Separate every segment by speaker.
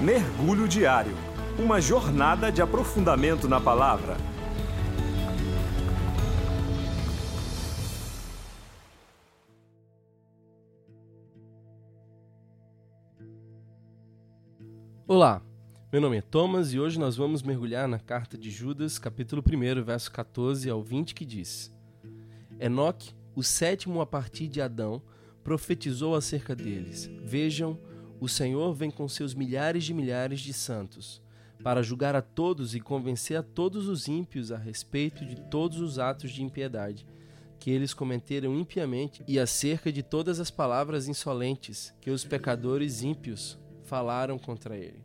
Speaker 1: Mergulho Diário Uma jornada de aprofundamento na palavra.
Speaker 2: Olá, meu nome é Thomas e hoje nós vamos mergulhar na carta de Judas, capítulo 1, verso 14 ao 20, que diz: Enoque, o sétimo a partir de Adão, profetizou acerca deles: Vejam, o Senhor vem com seus milhares de milhares de santos, para julgar a todos e convencer a todos os ímpios a respeito de todos os atos de impiedade que eles cometeram impiamente e acerca de todas as palavras insolentes que os pecadores ímpios falaram contra ele.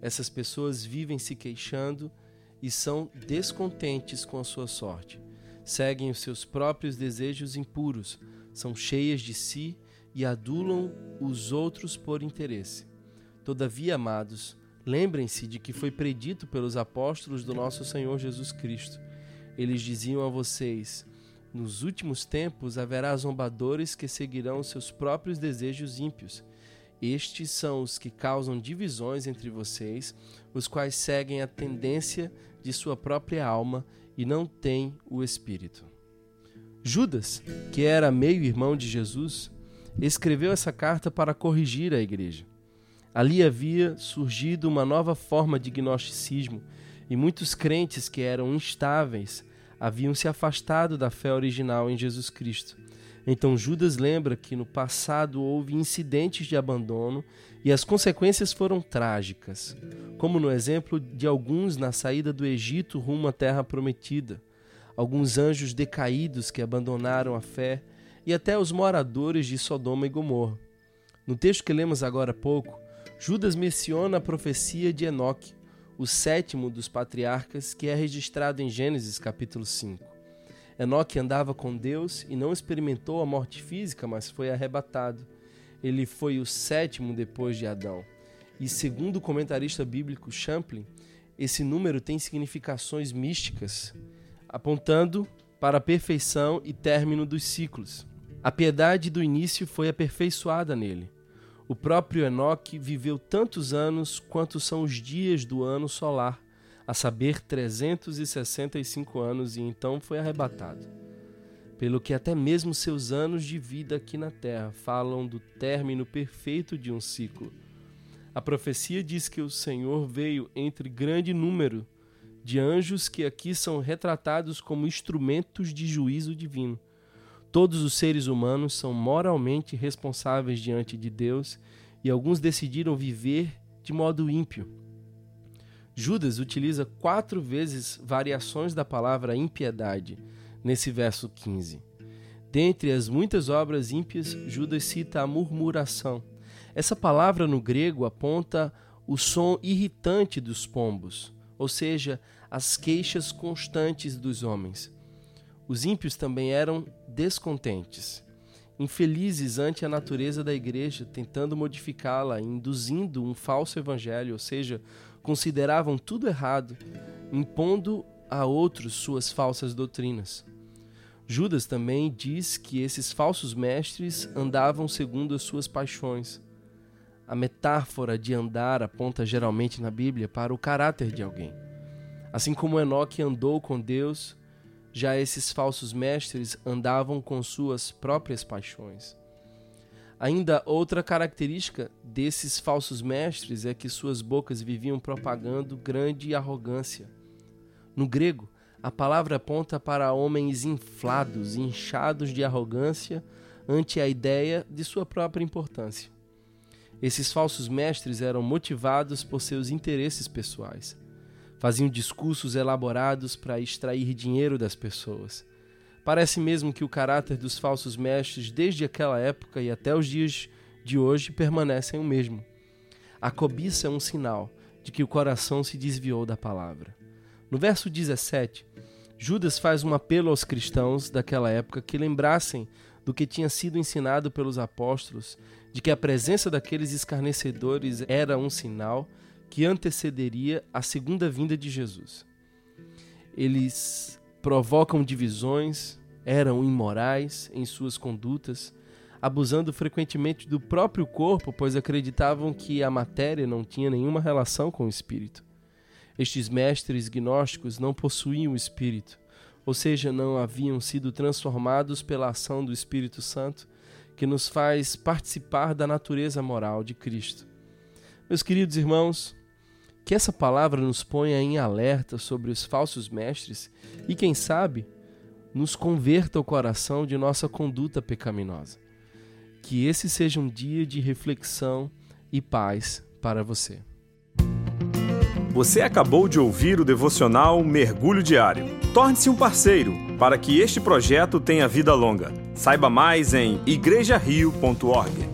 Speaker 2: Essas pessoas vivem se queixando e são descontentes com a sua sorte. Seguem os seus próprios desejos impuros, são cheias de si e adulam os outros por interesse. Todavia, amados, lembrem-se de que foi predito pelos apóstolos do nosso Senhor Jesus Cristo. Eles diziam a vocês: Nos últimos tempos haverá zombadores que seguirão seus próprios desejos ímpios estes são os que causam divisões entre vocês, os quais seguem a tendência de sua própria alma e não têm o Espírito. Judas, que era meio-irmão de Jesus, escreveu essa carta para corrigir a igreja. Ali havia surgido uma nova forma de gnosticismo e muitos crentes que eram instáveis haviam se afastado da fé original em Jesus Cristo então Judas lembra que no passado houve incidentes de abandono e as consequências foram trágicas, como no exemplo de alguns na saída do Egito rumo à terra prometida, alguns anjos decaídos que abandonaram a fé e até os moradores de Sodoma e Gomorra. No texto que lemos agora há pouco, Judas menciona a profecia de Enoque, o sétimo dos patriarcas, que é registrado em Gênesis capítulo 5. Enoque andava com Deus e não experimentou a morte física, mas foi arrebatado. Ele foi o sétimo depois de Adão. E segundo o comentarista bíblico Champlin, esse número tem significações místicas, apontando para a perfeição e término dos ciclos. A piedade do início foi aperfeiçoada nele. O próprio Enoque viveu tantos anos quanto são os dias do ano solar a saber 365 anos, e então foi arrebatado. Pelo que até mesmo seus anos de vida aqui na terra falam do término perfeito de um ciclo. A profecia diz que o Senhor veio entre grande número de anjos que aqui são retratados como instrumentos de juízo divino. Todos os seres humanos são moralmente responsáveis diante de Deus e alguns decidiram viver de modo ímpio. Judas utiliza quatro vezes variações da palavra impiedade nesse verso 15. Dentre as muitas obras ímpias, Judas cita a murmuração. Essa palavra no grego aponta o som irritante dos pombos, ou seja, as queixas constantes dos homens. Os ímpios também eram descontentes, infelizes ante a natureza da igreja, tentando modificá-la, induzindo um falso evangelho, ou seja, consideravam tudo errado, impondo a outros suas falsas doutrinas. Judas também diz que esses falsos mestres andavam segundo as suas paixões. A metáfora de andar aponta geralmente na Bíblia para o caráter de alguém. Assim como Enoque andou com Deus, já esses falsos mestres andavam com suas próprias paixões. Ainda outra característica desses falsos mestres é que suas bocas viviam propagando grande arrogância. No grego, a palavra aponta para homens inflados, inchados de arrogância ante a ideia de sua própria importância. Esses falsos mestres eram motivados por seus interesses pessoais. Faziam discursos elaborados para extrair dinheiro das pessoas Parece mesmo que o caráter dos falsos mestres, desde aquela época e até os dias de hoje, permanecem o mesmo. A cobiça é um sinal de que o coração se desviou da palavra. No verso 17, Judas faz um apelo aos cristãos daquela época que lembrassem do que tinha sido ensinado pelos apóstolos, de que a presença daqueles escarnecedores era um sinal que antecederia a segunda vinda de Jesus. Eles provocam divisões, eram imorais em suas condutas, abusando frequentemente do próprio corpo, pois acreditavam que a matéria não tinha nenhuma relação com o espírito. Estes mestres gnósticos não possuíam o espírito, ou seja, não haviam sido transformados pela ação do Espírito Santo, que nos faz participar da natureza moral de Cristo. Meus queridos irmãos, que essa palavra nos ponha em alerta sobre os falsos mestres e, quem sabe, nos converta o coração de nossa conduta pecaminosa. Que esse seja um dia de reflexão e paz para você.
Speaker 1: Você acabou de ouvir o devocional Mergulho Diário. Torne-se um parceiro para que este projeto tenha vida longa. Saiba mais em igrejario.org.